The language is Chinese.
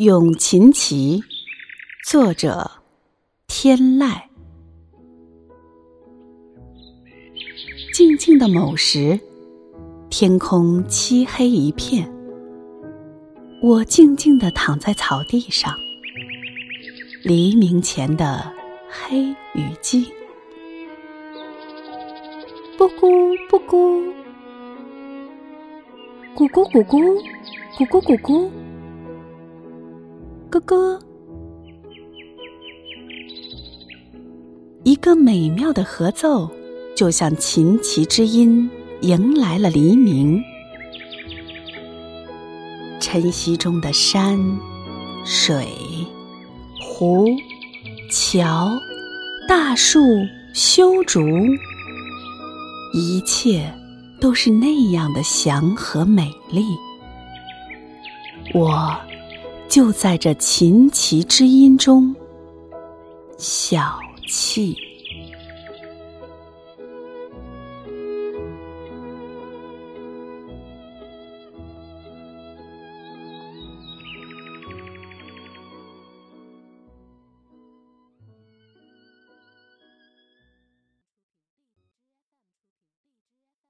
咏琴棋，作者天籁。静静的某时，天空漆黑一片，我静静的躺在草地上。黎明前的黑与静，布谷布谷，咕咕咕咕，咕咕咕咕。咯咯，一个美妙的合奏，就像琴棋之音，迎来了黎明。晨曦中的山、水、湖、桥、大树、修竹，一切都是那样的祥和美丽。我。就在这琴棋之音中，小憩。